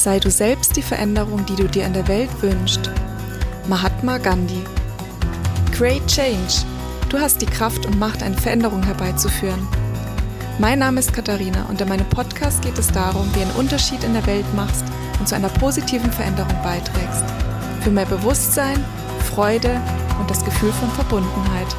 Sei du selbst die Veränderung, die du dir in der Welt wünschst. Mahatma Gandhi. Create Change. Du hast die Kraft und Macht, eine Veränderung herbeizuführen. Mein Name ist Katharina und in meinem Podcast geht es darum, wie einen Unterschied in der Welt machst und zu einer positiven Veränderung beiträgst. Für mehr Bewusstsein, Freude und das Gefühl von Verbundenheit.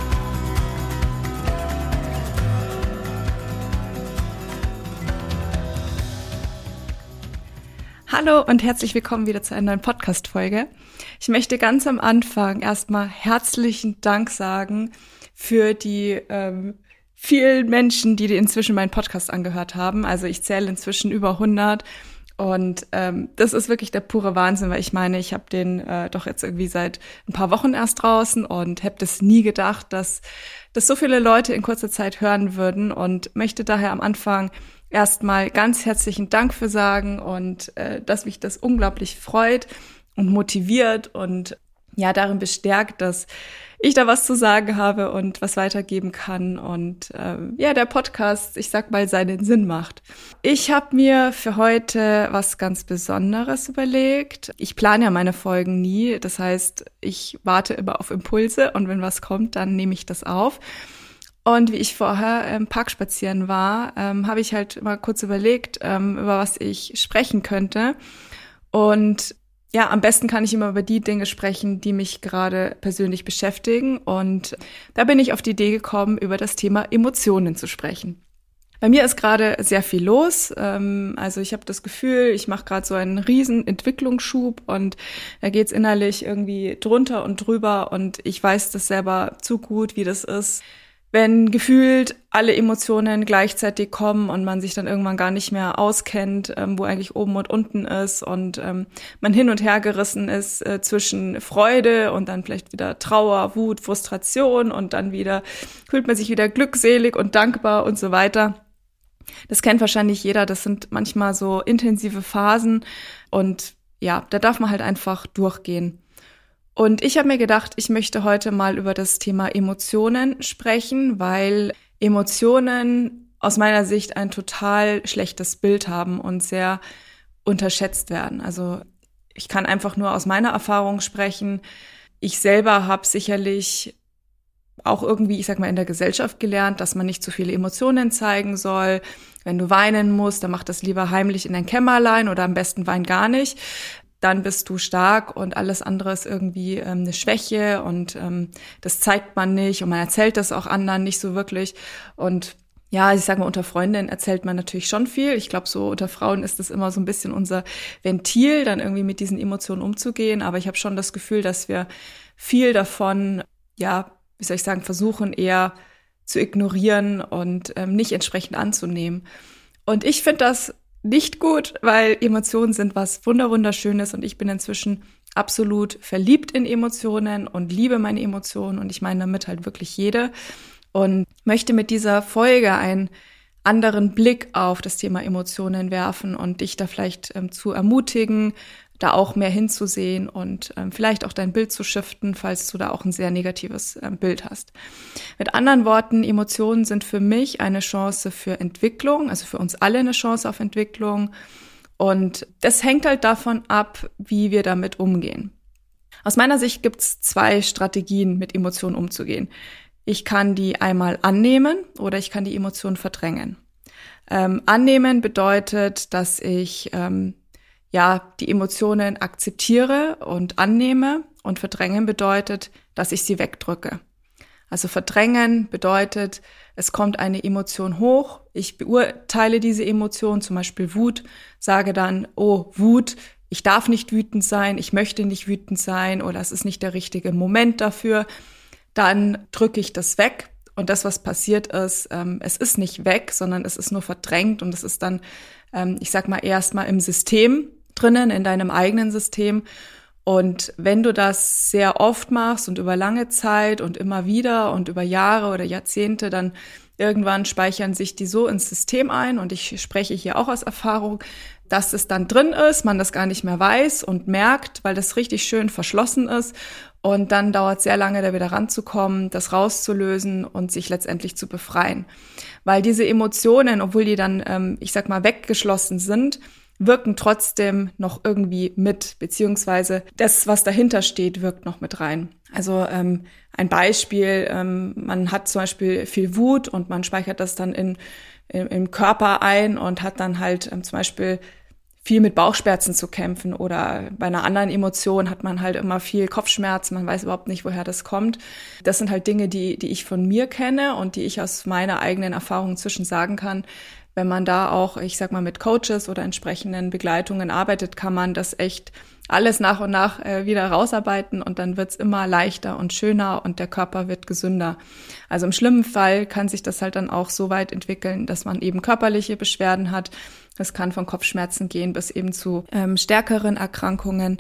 Hallo und herzlich willkommen wieder zu einer neuen Podcast-Folge. Ich möchte ganz am Anfang erstmal herzlichen Dank sagen für die ähm, vielen Menschen, die inzwischen meinen Podcast angehört haben. Also ich zähle inzwischen über 100 und ähm, das ist wirklich der pure Wahnsinn, weil ich meine, ich habe den äh, doch jetzt irgendwie seit ein paar Wochen erst draußen und habe das nie gedacht, dass das so viele Leute in kurzer Zeit hören würden und möchte daher am Anfang erstmal ganz herzlichen Dank für sagen und äh, dass mich das unglaublich freut und motiviert und ja darin bestärkt, dass ich da was zu sagen habe und was weitergeben kann und ähm, ja, der Podcast, ich sag mal, seinen Sinn macht. Ich habe mir für heute was ganz Besonderes überlegt. Ich plane ja meine Folgen nie, das heißt, ich warte immer auf Impulse und wenn was kommt, dann nehme ich das auf. Und wie ich vorher im Park spazieren war, ähm, habe ich halt mal kurz überlegt, ähm, über was ich sprechen könnte. Und ja, am besten kann ich immer über die Dinge sprechen, die mich gerade persönlich beschäftigen. Und da bin ich auf die Idee gekommen, über das Thema Emotionen zu sprechen. Bei mir ist gerade sehr viel los. Ähm, also ich habe das Gefühl, ich mache gerade so einen riesen Entwicklungsschub und da geht's innerlich irgendwie drunter und drüber und ich weiß das selber zu gut, wie das ist wenn gefühlt alle Emotionen gleichzeitig kommen und man sich dann irgendwann gar nicht mehr auskennt, ähm, wo eigentlich oben und unten ist und ähm, man hin und her gerissen ist äh, zwischen Freude und dann vielleicht wieder Trauer, Wut, Frustration und dann wieder fühlt man sich wieder glückselig und dankbar und so weiter. Das kennt wahrscheinlich jeder, das sind manchmal so intensive Phasen und ja, da darf man halt einfach durchgehen. Und ich habe mir gedacht, ich möchte heute mal über das Thema Emotionen sprechen, weil Emotionen aus meiner Sicht ein total schlechtes Bild haben und sehr unterschätzt werden. Also ich kann einfach nur aus meiner Erfahrung sprechen. Ich selber habe sicherlich auch irgendwie, ich sag mal, in der Gesellschaft gelernt, dass man nicht zu viele Emotionen zeigen soll. Wenn du weinen musst, dann mach das lieber heimlich in dein Kämmerlein oder am besten wein gar nicht dann bist du stark und alles andere ist irgendwie ähm, eine Schwäche und ähm, das zeigt man nicht und man erzählt das auch anderen nicht so wirklich. Und ja, ich sage mal, unter Freundinnen erzählt man natürlich schon viel. Ich glaube, so unter Frauen ist das immer so ein bisschen unser Ventil, dann irgendwie mit diesen Emotionen umzugehen. Aber ich habe schon das Gefühl, dass wir viel davon, ja, wie soll ich sagen, versuchen eher zu ignorieren und ähm, nicht entsprechend anzunehmen. Und ich finde das nicht gut, weil Emotionen sind was wunderwunderschönes und ich bin inzwischen absolut verliebt in Emotionen und liebe meine Emotionen und ich meine damit halt wirklich jede und möchte mit dieser Folge einen anderen Blick auf das Thema Emotionen werfen und dich da vielleicht ähm, zu ermutigen, da auch mehr hinzusehen und ähm, vielleicht auch dein Bild zu shiften, falls du da auch ein sehr negatives ähm, Bild hast. Mit anderen Worten, Emotionen sind für mich eine Chance für Entwicklung, also für uns alle eine Chance auf Entwicklung. Und das hängt halt davon ab, wie wir damit umgehen. Aus meiner Sicht gibt es zwei Strategien, mit Emotionen umzugehen. Ich kann die einmal annehmen oder ich kann die Emotionen verdrängen. Ähm, annehmen bedeutet, dass ich ähm, ja, die Emotionen akzeptiere und annehme und verdrängen bedeutet, dass ich sie wegdrücke. Also verdrängen bedeutet, es kommt eine Emotion hoch, ich beurteile diese Emotion, zum Beispiel Wut, sage dann, oh, Wut, ich darf nicht wütend sein, ich möchte nicht wütend sein oder es ist nicht der richtige Moment dafür. Dann drücke ich das weg und das, was passiert ist, ähm, es ist nicht weg, sondern es ist nur verdrängt und es ist dann, ähm, ich sag mal, erstmal im System drinnen in deinem eigenen System. Und wenn du das sehr oft machst und über lange Zeit und immer wieder und über Jahre oder Jahrzehnte, dann irgendwann speichern sich die so ins System ein. Und ich spreche hier auch aus Erfahrung, dass es dann drin ist, man das gar nicht mehr weiß und merkt, weil das richtig schön verschlossen ist. Und dann dauert sehr lange, da wieder ranzukommen, das rauszulösen und sich letztendlich zu befreien. Weil diese Emotionen, obwohl die dann, ähm, ich sag mal, weggeschlossen sind, wirken trotzdem noch irgendwie mit, beziehungsweise das, was dahinter steht, wirkt noch mit rein. Also ähm, ein Beispiel, ähm, man hat zum Beispiel viel Wut und man speichert das dann in, in im Körper ein und hat dann halt ähm, zum Beispiel viel mit Bauchschmerzen zu kämpfen oder bei einer anderen Emotion hat man halt immer viel Kopfschmerzen, man weiß überhaupt nicht, woher das kommt. Das sind halt Dinge, die, die ich von mir kenne und die ich aus meiner eigenen Erfahrung zwischen sagen kann. Wenn man da auch, ich sag mal, mit Coaches oder entsprechenden Begleitungen arbeitet, kann man das echt alles nach und nach äh, wieder rausarbeiten und dann wird's immer leichter und schöner und der Körper wird gesünder. Also im schlimmen Fall kann sich das halt dann auch so weit entwickeln, dass man eben körperliche Beschwerden hat, es kann von Kopfschmerzen gehen bis eben zu ähm, stärkeren Erkrankungen.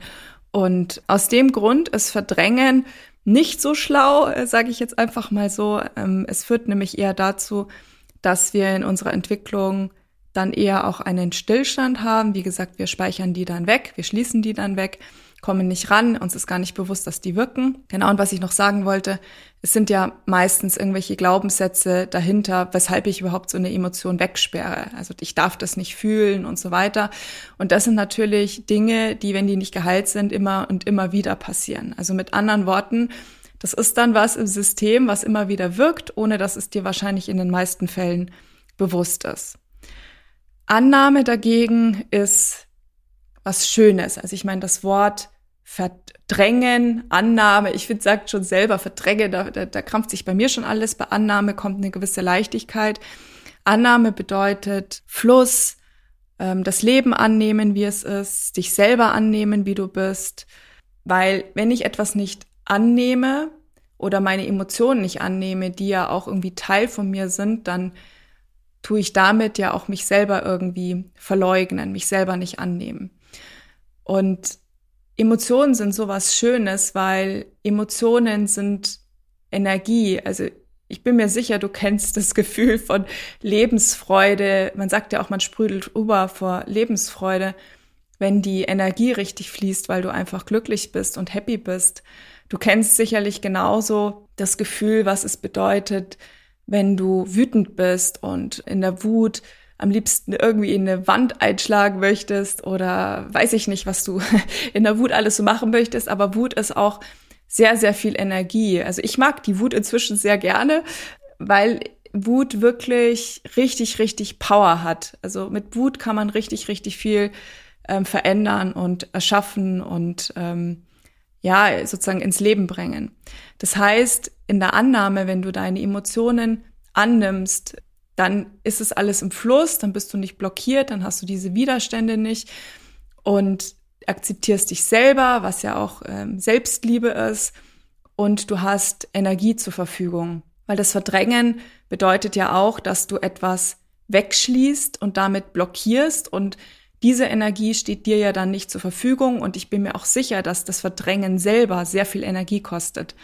Und aus dem Grund ist Verdrängen nicht so schlau, äh, sage ich jetzt einfach mal so. Ähm, es führt nämlich eher dazu, dass wir in unserer Entwicklung dann eher auch einen Stillstand haben. Wie gesagt, wir speichern die dann weg, wir schließen die dann weg kommen nicht ran, uns ist gar nicht bewusst, dass die wirken. Genau, und was ich noch sagen wollte, es sind ja meistens irgendwelche Glaubenssätze dahinter, weshalb ich überhaupt so eine Emotion wegsperre. Also ich darf das nicht fühlen und so weiter. Und das sind natürlich Dinge, die, wenn die nicht geheilt sind, immer und immer wieder passieren. Also mit anderen Worten, das ist dann was im System, was immer wieder wirkt, ohne dass es dir wahrscheinlich in den meisten Fällen bewusst ist. Annahme dagegen ist was Schönes. Also ich meine, das Wort Verdrängen, Annahme, ich finde, sagt schon selber, verdränge, da, da, da krampft sich bei mir schon alles. Bei Annahme kommt eine gewisse Leichtigkeit. Annahme bedeutet Fluss, ähm, das Leben annehmen, wie es ist, dich selber annehmen, wie du bist. Weil wenn ich etwas nicht annehme oder meine Emotionen nicht annehme, die ja auch irgendwie Teil von mir sind, dann tue ich damit ja auch mich selber irgendwie verleugnen, mich selber nicht annehmen. Und Emotionen sind sowas Schönes, weil Emotionen sind Energie. Also ich bin mir sicher, du kennst das Gefühl von Lebensfreude. Man sagt ja auch, man sprüdelt über vor Lebensfreude, wenn die Energie richtig fließt, weil du einfach glücklich bist und happy bist. Du kennst sicherlich genauso das Gefühl, was es bedeutet, wenn du wütend bist und in der Wut am liebsten irgendwie in eine Wand einschlagen möchtest oder weiß ich nicht, was du in der Wut alles so machen möchtest, aber Wut ist auch sehr, sehr viel Energie. Also ich mag die Wut inzwischen sehr gerne, weil Wut wirklich richtig, richtig Power hat. Also mit Wut kann man richtig, richtig viel ähm, verändern und erschaffen und ähm, ja, sozusagen ins Leben bringen. Das heißt, in der Annahme, wenn du deine Emotionen annimmst, dann ist es alles im Fluss, dann bist du nicht blockiert, dann hast du diese Widerstände nicht und akzeptierst dich selber, was ja auch ähm, Selbstliebe ist und du hast Energie zur Verfügung. Weil das Verdrängen bedeutet ja auch, dass du etwas wegschließt und damit blockierst und diese Energie steht dir ja dann nicht zur Verfügung und ich bin mir auch sicher, dass das Verdrängen selber sehr viel Energie kostet.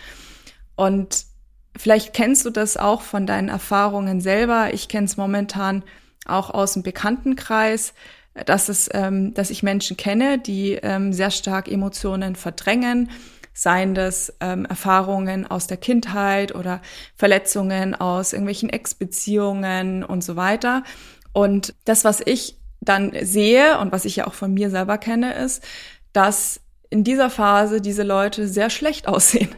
Und Vielleicht kennst du das auch von deinen Erfahrungen selber. Ich kenne es momentan auch aus dem Bekanntenkreis, dass es, ähm, dass ich Menschen kenne, die ähm, sehr stark Emotionen verdrängen, seien das ähm, Erfahrungen aus der Kindheit oder Verletzungen aus irgendwelchen Ex-Beziehungen und so weiter. Und das, was ich dann sehe und was ich ja auch von mir selber kenne, ist, dass in dieser Phase diese Leute sehr schlecht aussehen.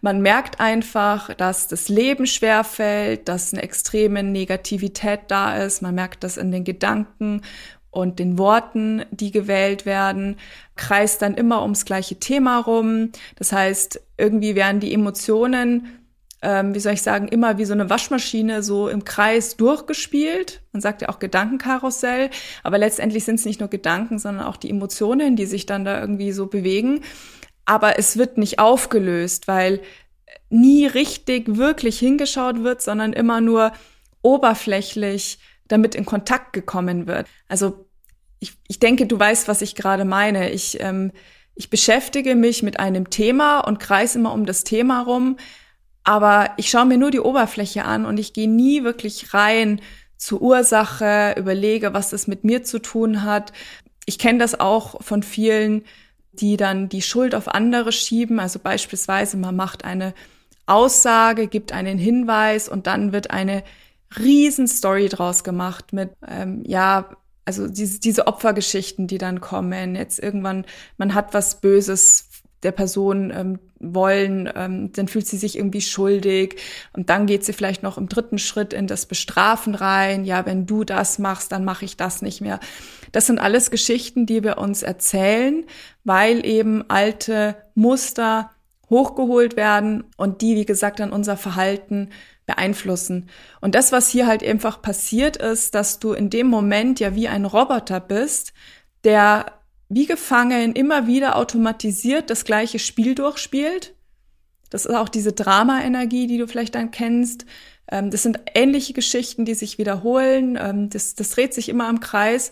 Man merkt einfach, dass das Leben schwer fällt, dass eine extreme Negativität da ist. Man merkt das in den Gedanken und den Worten, die gewählt werden, kreist dann immer ums gleiche Thema rum. Das heißt, irgendwie werden die Emotionen ähm, wie soll ich sagen, immer wie so eine Waschmaschine so im Kreis durchgespielt. Man sagt ja auch Gedankenkarussell, aber letztendlich sind es nicht nur Gedanken, sondern auch die Emotionen, die sich dann da irgendwie so bewegen. Aber es wird nicht aufgelöst, weil nie richtig wirklich hingeschaut wird, sondern immer nur oberflächlich damit in Kontakt gekommen wird. Also ich, ich denke, du weißt, was ich gerade meine. Ich, ähm, ich beschäftige mich mit einem Thema und kreise immer um das Thema rum, aber ich schaue mir nur die Oberfläche an und ich gehe nie wirklich rein zur Ursache, überlege, was das mit mir zu tun hat. Ich kenne das auch von vielen, die dann die Schuld auf andere schieben. Also beispielsweise, man macht eine Aussage, gibt einen Hinweis und dann wird eine Riesenstory draus gemacht mit, ähm, ja, also diese, diese Opfergeschichten, die dann kommen, jetzt irgendwann, man hat was Böses der Person ähm, wollen, ähm, dann fühlt sie sich irgendwie schuldig und dann geht sie vielleicht noch im dritten Schritt in das Bestrafen rein. Ja, wenn du das machst, dann mache ich das nicht mehr. Das sind alles Geschichten, die wir uns erzählen, weil eben alte Muster hochgeholt werden und die, wie gesagt, dann unser Verhalten beeinflussen. Und das, was hier halt einfach passiert ist, dass du in dem Moment ja wie ein Roboter bist, der wie gefangen immer wieder automatisiert das gleiche Spiel durchspielt. Das ist auch diese Drama-Energie, die du vielleicht dann kennst. Ähm, das sind ähnliche Geschichten, die sich wiederholen. Ähm, das, das dreht sich immer im Kreis,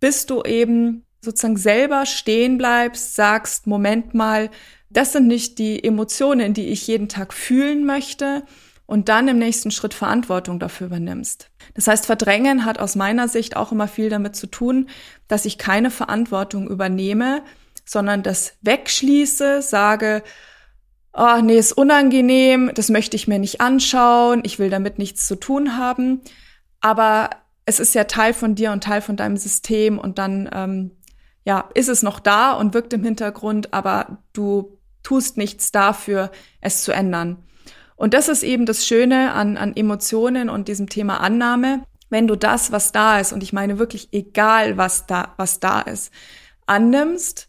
bis du eben sozusagen selber stehen bleibst, sagst, Moment mal, das sind nicht die Emotionen, die ich jeden Tag fühlen möchte und dann im nächsten Schritt Verantwortung dafür übernimmst. Das heißt, Verdrängen hat aus meiner Sicht auch immer viel damit zu tun, dass ich keine Verantwortung übernehme, sondern das wegschließe, sage, oh, nee, ist unangenehm, das möchte ich mir nicht anschauen, ich will damit nichts zu tun haben. Aber es ist ja Teil von dir und Teil von deinem System und dann ähm, ja, ist es noch da und wirkt im Hintergrund, aber du tust nichts dafür, es zu ändern. Und das ist eben das Schöne an, an Emotionen und diesem Thema Annahme. Wenn du das, was da ist, und ich meine wirklich egal, was da, was da ist, annimmst,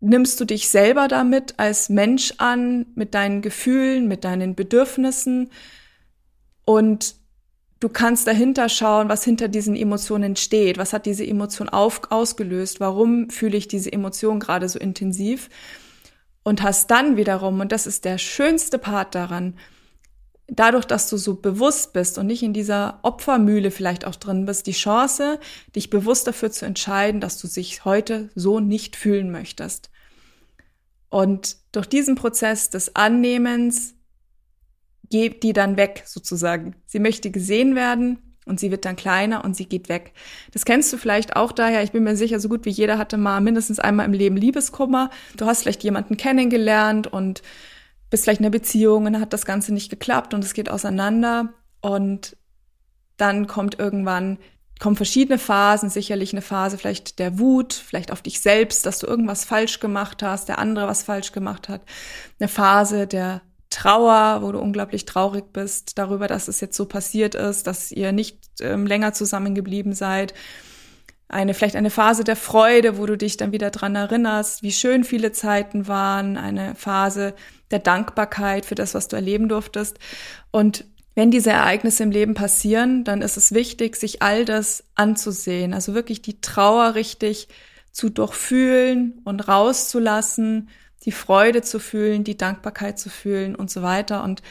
nimmst du dich selber damit als Mensch an, mit deinen Gefühlen, mit deinen Bedürfnissen und du kannst dahinter schauen, was hinter diesen Emotionen steht. Was hat diese Emotion auf, ausgelöst? Warum fühle ich diese Emotion gerade so intensiv? Und hast dann wiederum, und das ist der schönste Part daran, dadurch, dass du so bewusst bist und nicht in dieser Opfermühle vielleicht auch drin bist, die Chance, dich bewusst dafür zu entscheiden, dass du dich heute so nicht fühlen möchtest. Und durch diesen Prozess des Annehmens geht die dann weg sozusagen. Sie möchte gesehen werden, und sie wird dann kleiner und sie geht weg. Das kennst du vielleicht auch daher. Ich bin mir sicher, so gut wie jeder hatte mal mindestens einmal im Leben Liebeskummer. Du hast vielleicht jemanden kennengelernt und bist vielleicht in einer Beziehung und hat das Ganze nicht geklappt und es geht auseinander. Und dann kommt irgendwann, kommen verschiedene Phasen, sicherlich eine Phase vielleicht der Wut, vielleicht auf dich selbst, dass du irgendwas falsch gemacht hast, der andere was falsch gemacht hat. Eine Phase der Trauer, wo du unglaublich traurig bist darüber, dass es jetzt so passiert ist, dass ihr nicht ähm, länger zusammengeblieben seid. Eine, vielleicht eine Phase der Freude, wo du dich dann wieder dran erinnerst, wie schön viele Zeiten waren. Eine Phase der Dankbarkeit für das, was du erleben durftest. Und wenn diese Ereignisse im Leben passieren, dann ist es wichtig, sich all das anzusehen. Also wirklich die Trauer richtig zu durchfühlen und rauszulassen die Freude zu fühlen, die Dankbarkeit zu fühlen und so weiter. Und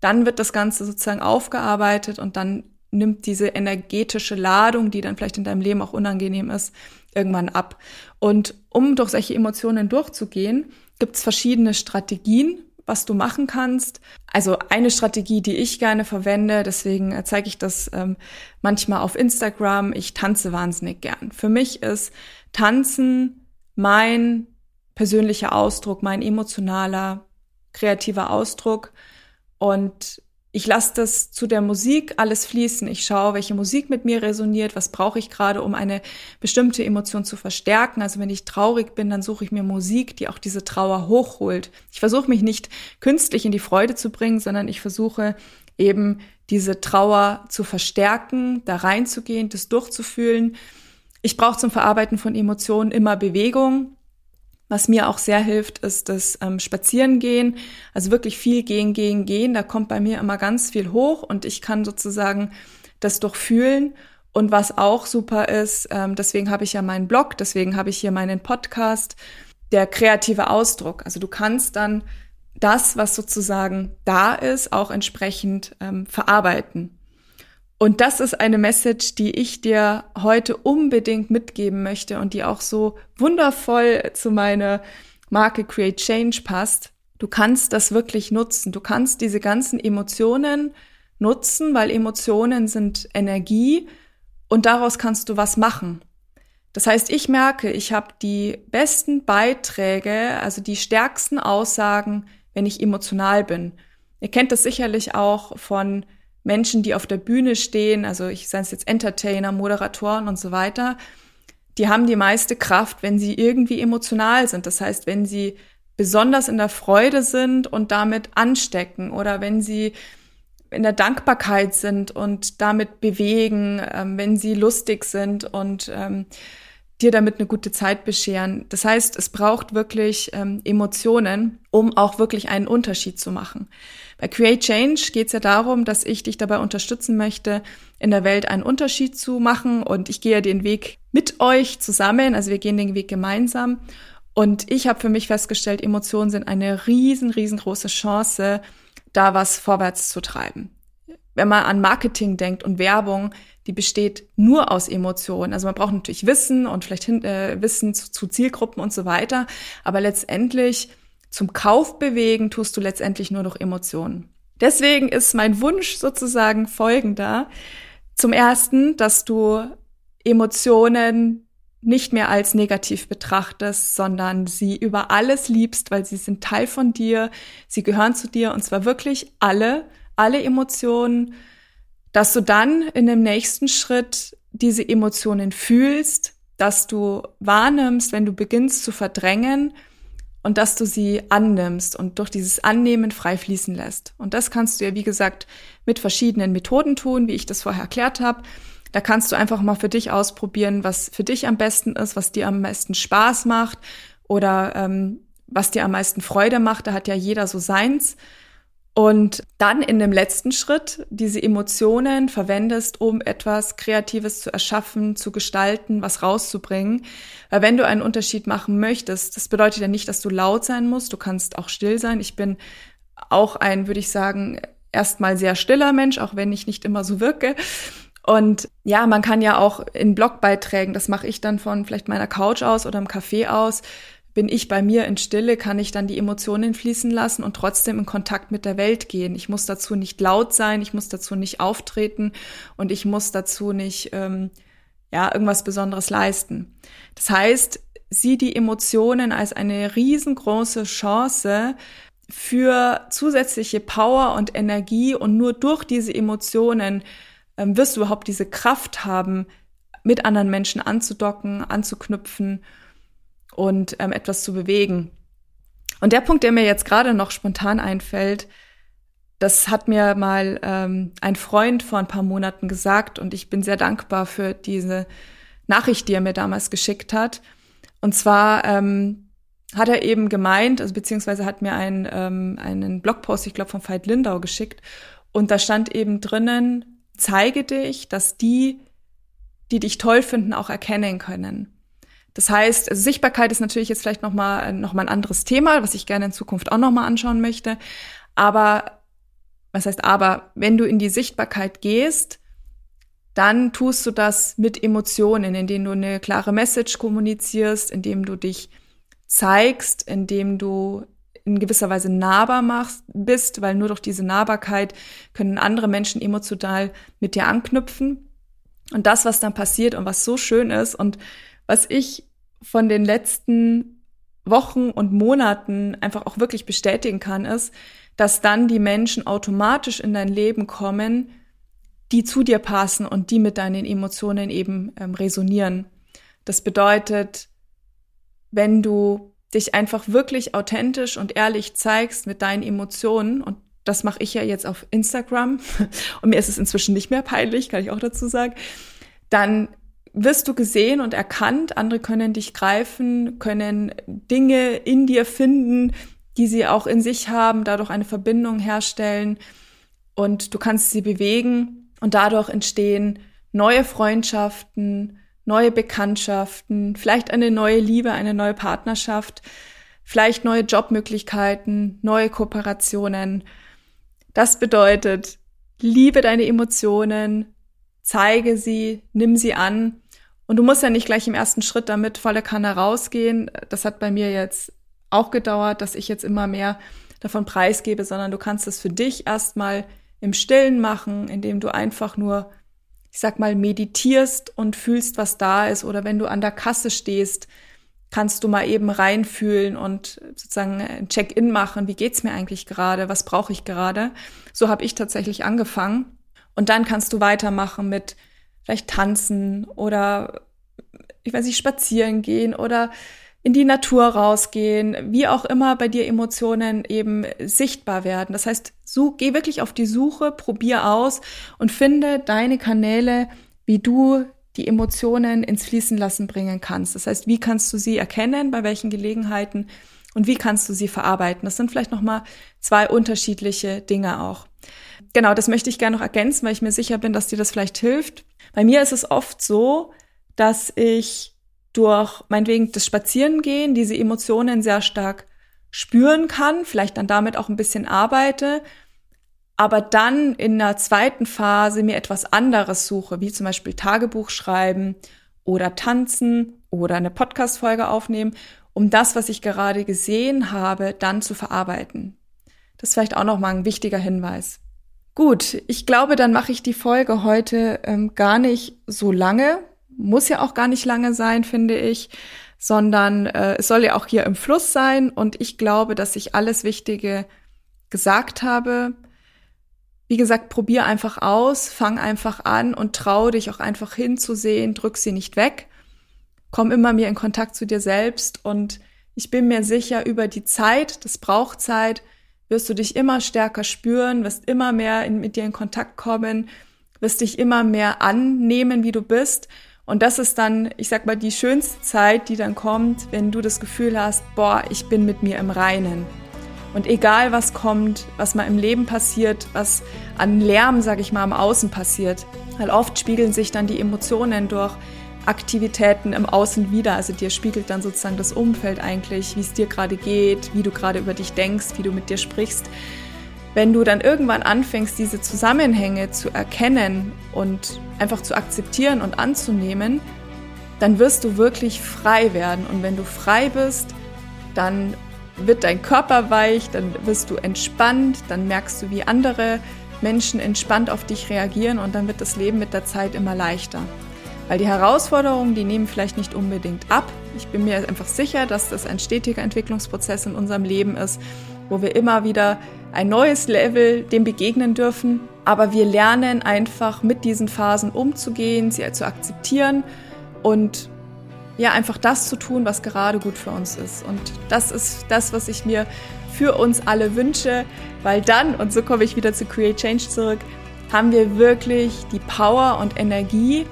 dann wird das Ganze sozusagen aufgearbeitet und dann nimmt diese energetische Ladung, die dann vielleicht in deinem Leben auch unangenehm ist, irgendwann ab. Und um durch solche Emotionen durchzugehen, gibt es verschiedene Strategien, was du machen kannst. Also eine Strategie, die ich gerne verwende, deswegen zeige ich das ähm, manchmal auf Instagram. Ich tanze wahnsinnig gern. Für mich ist Tanzen mein persönlicher Ausdruck, mein emotionaler, kreativer Ausdruck. Und ich lasse das zu der Musik alles fließen. Ich schaue, welche Musik mit mir resoniert, was brauche ich gerade, um eine bestimmte Emotion zu verstärken. Also wenn ich traurig bin, dann suche ich mir Musik, die auch diese Trauer hochholt. Ich versuche mich nicht künstlich in die Freude zu bringen, sondern ich versuche eben diese Trauer zu verstärken, da reinzugehen, das durchzufühlen. Ich brauche zum Verarbeiten von Emotionen immer Bewegung. Was mir auch sehr hilft, ist das ähm, Spazierengehen. Also wirklich viel gehen, gehen, gehen. Da kommt bei mir immer ganz viel hoch und ich kann sozusagen das durchfühlen. Und was auch super ist, ähm, deswegen habe ich ja meinen Blog, deswegen habe ich hier meinen Podcast, der kreative Ausdruck. Also du kannst dann das, was sozusagen da ist, auch entsprechend ähm, verarbeiten. Und das ist eine Message, die ich dir heute unbedingt mitgeben möchte und die auch so wundervoll zu meiner Marke Create Change passt. Du kannst das wirklich nutzen. Du kannst diese ganzen Emotionen nutzen, weil Emotionen sind Energie und daraus kannst du was machen. Das heißt, ich merke, ich habe die besten Beiträge, also die stärksten Aussagen, wenn ich emotional bin. Ihr kennt das sicherlich auch von Menschen, die auf der Bühne stehen, also ich sage es jetzt Entertainer, Moderatoren und so weiter, die haben die meiste Kraft, wenn sie irgendwie emotional sind. Das heißt, wenn sie besonders in der Freude sind und damit anstecken oder wenn sie in der Dankbarkeit sind und damit bewegen, ähm, wenn sie lustig sind und ähm, dir damit eine gute Zeit bescheren. Das heißt, es braucht wirklich ähm, Emotionen, um auch wirklich einen Unterschied zu machen. Bei Create Change geht es ja darum, dass ich dich dabei unterstützen möchte, in der Welt einen Unterschied zu machen. Und ich gehe den Weg mit euch zusammen, also wir gehen den Weg gemeinsam. Und ich habe für mich festgestellt, Emotionen sind eine riesen, riesengroße Chance, da was vorwärts zu treiben. Wenn man an Marketing denkt und Werbung, die besteht nur aus Emotionen. Also man braucht natürlich Wissen und vielleicht hin, äh, Wissen zu, zu Zielgruppen und so weiter. Aber letztendlich zum Kauf bewegen tust du letztendlich nur durch Emotionen. Deswegen ist mein Wunsch sozusagen folgender. Zum ersten, dass du Emotionen nicht mehr als negativ betrachtest, sondern sie über alles liebst, weil sie sind Teil von dir, sie gehören zu dir und zwar wirklich alle, alle Emotionen, dass du dann in dem nächsten Schritt diese Emotionen fühlst, dass du wahrnimmst, wenn du beginnst zu verdrängen und dass du sie annimmst und durch dieses Annehmen frei fließen lässt. Und das kannst du ja, wie gesagt, mit verschiedenen Methoden tun, wie ich das vorher erklärt habe. Da kannst du einfach mal für dich ausprobieren, was für dich am besten ist, was dir am meisten Spaß macht oder ähm, was dir am meisten Freude macht. Da hat ja jeder so seins. Und dann in dem letzten Schritt diese Emotionen verwendest, um etwas Kreatives zu erschaffen, zu gestalten, was rauszubringen. Weil wenn du einen Unterschied machen möchtest, das bedeutet ja nicht, dass du laut sein musst. Du kannst auch still sein. Ich bin auch ein, würde ich sagen, erstmal sehr stiller Mensch, auch wenn ich nicht immer so wirke. Und ja, man kann ja auch in Blogbeiträgen, das mache ich dann von vielleicht meiner Couch aus oder im Café aus, bin ich bei mir in Stille, kann ich dann die Emotionen fließen lassen und trotzdem in Kontakt mit der Welt gehen. Ich muss dazu nicht laut sein, ich muss dazu nicht auftreten und ich muss dazu nicht ähm, ja irgendwas Besonderes leisten. Das heißt, sieh die Emotionen als eine riesengroße Chance für zusätzliche Power und Energie und nur durch diese Emotionen ähm, wirst du überhaupt diese Kraft haben, mit anderen Menschen anzudocken, anzuknüpfen und ähm, etwas zu bewegen. Und der Punkt, der mir jetzt gerade noch spontan einfällt, das hat mir mal ähm, ein Freund vor ein paar Monaten gesagt und ich bin sehr dankbar für diese Nachricht, die er mir damals geschickt hat. Und zwar ähm, hat er eben gemeint, also beziehungsweise hat mir ein, ähm, einen Blogpost, ich glaube, von Veit Lindau geschickt. Und da stand eben drinnen, zeige dich, dass die, die dich toll finden, auch erkennen können. Das heißt, also Sichtbarkeit ist natürlich jetzt vielleicht noch mal noch mal ein anderes Thema, was ich gerne in Zukunft auch noch mal anschauen möchte. Aber was heißt aber, wenn du in die Sichtbarkeit gehst, dann tust du das mit Emotionen, indem du eine klare Message kommunizierst, indem du dich zeigst, indem du in gewisser Weise nahbar machst, bist, weil nur durch diese Nahbarkeit können andere Menschen emotional mit dir anknüpfen. Und das, was dann passiert und was so schön ist und was ich von den letzten Wochen und Monaten einfach auch wirklich bestätigen kann, ist, dass dann die Menschen automatisch in dein Leben kommen, die zu dir passen und die mit deinen Emotionen eben ähm, resonieren. Das bedeutet, wenn du dich einfach wirklich authentisch und ehrlich zeigst mit deinen Emotionen und das mache ich ja jetzt auf Instagram und mir ist es inzwischen nicht mehr peinlich, kann ich auch dazu sagen, dann wirst du gesehen und erkannt, andere können dich greifen, können Dinge in dir finden, die sie auch in sich haben, dadurch eine Verbindung herstellen. Und du kannst sie bewegen. Und dadurch entstehen neue Freundschaften, neue Bekanntschaften, vielleicht eine neue Liebe, eine neue Partnerschaft, vielleicht neue Jobmöglichkeiten, neue Kooperationen. Das bedeutet, liebe deine Emotionen, zeige sie, nimm sie an. Und du musst ja nicht gleich im ersten Schritt damit volle Kanne rausgehen. Das hat bei mir jetzt auch gedauert, dass ich jetzt immer mehr davon preisgebe, sondern du kannst es für dich erstmal im Stillen machen, indem du einfach nur, ich sag mal, meditierst und fühlst, was da ist. Oder wenn du an der Kasse stehst, kannst du mal eben reinfühlen und sozusagen ein Check-in machen. Wie geht's mir eigentlich gerade? Was brauche ich gerade? So habe ich tatsächlich angefangen. Und dann kannst du weitermachen mit vielleicht tanzen oder ich weiß nicht, spazieren gehen oder in die Natur rausgehen, wie auch immer bei dir Emotionen eben sichtbar werden. Das heißt, such, geh wirklich auf die Suche, probier aus und finde deine Kanäle, wie du die Emotionen ins Fließen lassen bringen kannst. Das heißt, wie kannst du sie erkennen, bei welchen Gelegenheiten und wie kannst du sie verarbeiten? Das sind vielleicht noch mal zwei unterschiedliche Dinge auch. Genau, das möchte ich gerne noch ergänzen, weil ich mir sicher bin, dass dir das vielleicht hilft. Bei mir ist es oft so, dass ich durch meinetwegen das Spazierengehen diese Emotionen sehr stark spüren kann, vielleicht dann damit auch ein bisschen arbeite, aber dann in der zweiten Phase mir etwas anderes suche, wie zum Beispiel Tagebuch schreiben oder tanzen oder eine Podcast-Folge aufnehmen, um das, was ich gerade gesehen habe, dann zu verarbeiten. Das ist vielleicht auch nochmal ein wichtiger Hinweis. Gut, ich glaube, dann mache ich die Folge heute ähm, gar nicht so lange, muss ja auch gar nicht lange sein, finde ich, sondern äh, es soll ja auch hier im Fluss sein und ich glaube, dass ich alles Wichtige gesagt habe. Wie gesagt, probier einfach aus, fang einfach an und trau dich auch einfach hinzusehen, drück sie nicht weg. Komm immer mehr in Kontakt zu dir selbst und ich bin mir sicher, über die Zeit, das braucht Zeit, wirst du dich immer stärker spüren, wirst immer mehr in, mit dir in Kontakt kommen, wirst dich immer mehr annehmen, wie du bist und das ist dann, ich sag mal, die schönste Zeit, die dann kommt, wenn du das Gefühl hast, boah, ich bin mit mir im Reinen. Und egal was kommt, was mal im Leben passiert, was an Lärm, sag ich mal, im Außen passiert, weil oft spiegeln sich dann die Emotionen durch Aktivitäten im Außen wieder. Also dir spiegelt dann sozusagen das Umfeld eigentlich, wie es dir gerade geht, wie du gerade über dich denkst, wie du mit dir sprichst. Wenn du dann irgendwann anfängst, diese Zusammenhänge zu erkennen und einfach zu akzeptieren und anzunehmen, dann wirst du wirklich frei werden. Und wenn du frei bist, dann wird dein Körper weich, dann wirst du entspannt, dann merkst du, wie andere Menschen entspannt auf dich reagieren und dann wird das Leben mit der Zeit immer leichter. Weil die Herausforderungen, die nehmen vielleicht nicht unbedingt ab. Ich bin mir einfach sicher, dass das ein stetiger Entwicklungsprozess in unserem Leben ist, wo wir immer wieder ein neues Level dem begegnen dürfen. Aber wir lernen einfach mit diesen Phasen umzugehen, sie zu akzeptieren und ja, einfach das zu tun, was gerade gut für uns ist. Und das ist das, was ich mir für uns alle wünsche, weil dann, und so komme ich wieder zu Create Change zurück, haben wir wirklich die Power und Energie,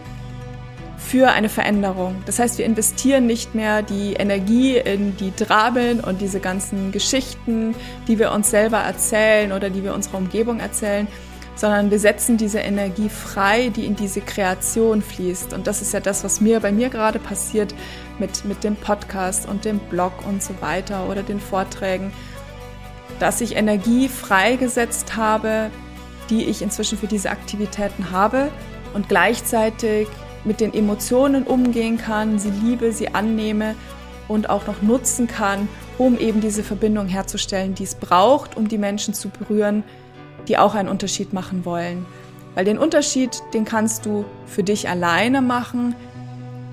für eine Veränderung. Das heißt, wir investieren nicht mehr die Energie in die Dramen und diese ganzen Geschichten, die wir uns selber erzählen oder die wir unserer Umgebung erzählen, sondern wir setzen diese Energie frei, die in diese Kreation fließt. Und das ist ja das, was mir bei mir gerade passiert mit, mit dem Podcast und dem Blog und so weiter oder den Vorträgen, dass ich Energie freigesetzt habe, die ich inzwischen für diese Aktivitäten habe und gleichzeitig mit den Emotionen umgehen kann, sie liebe, sie annehme und auch noch nutzen kann, um eben diese Verbindung herzustellen, die es braucht, um die Menschen zu berühren, die auch einen Unterschied machen wollen. Weil den Unterschied, den kannst du für dich alleine machen,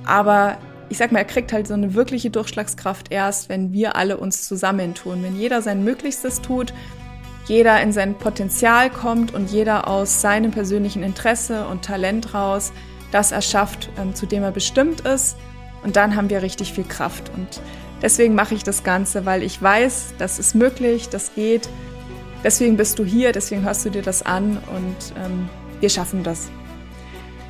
aber ich sag mal, er kriegt halt so eine wirkliche Durchschlagskraft erst, wenn wir alle uns zusammentun, wenn jeder sein Möglichstes tut, jeder in sein Potenzial kommt und jeder aus seinem persönlichen Interesse und Talent raus das erschafft, ähm, zu dem er bestimmt ist. Und dann haben wir richtig viel Kraft. Und deswegen mache ich das Ganze, weil ich weiß, das ist möglich, das geht. Deswegen bist du hier, deswegen hörst du dir das an und ähm, wir schaffen das.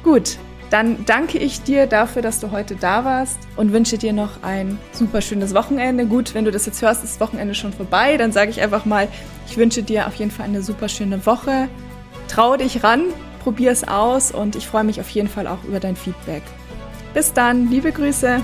Gut, dann danke ich dir dafür, dass du heute da warst und wünsche dir noch ein super schönes Wochenende. Gut, wenn du das jetzt hörst, ist das Wochenende schon vorbei. Dann sage ich einfach mal, ich wünsche dir auf jeden Fall eine super schöne Woche. Trau dich ran, probier es aus und ich freue mich auf jeden Fall auch über dein Feedback. Bis dann, liebe Grüße!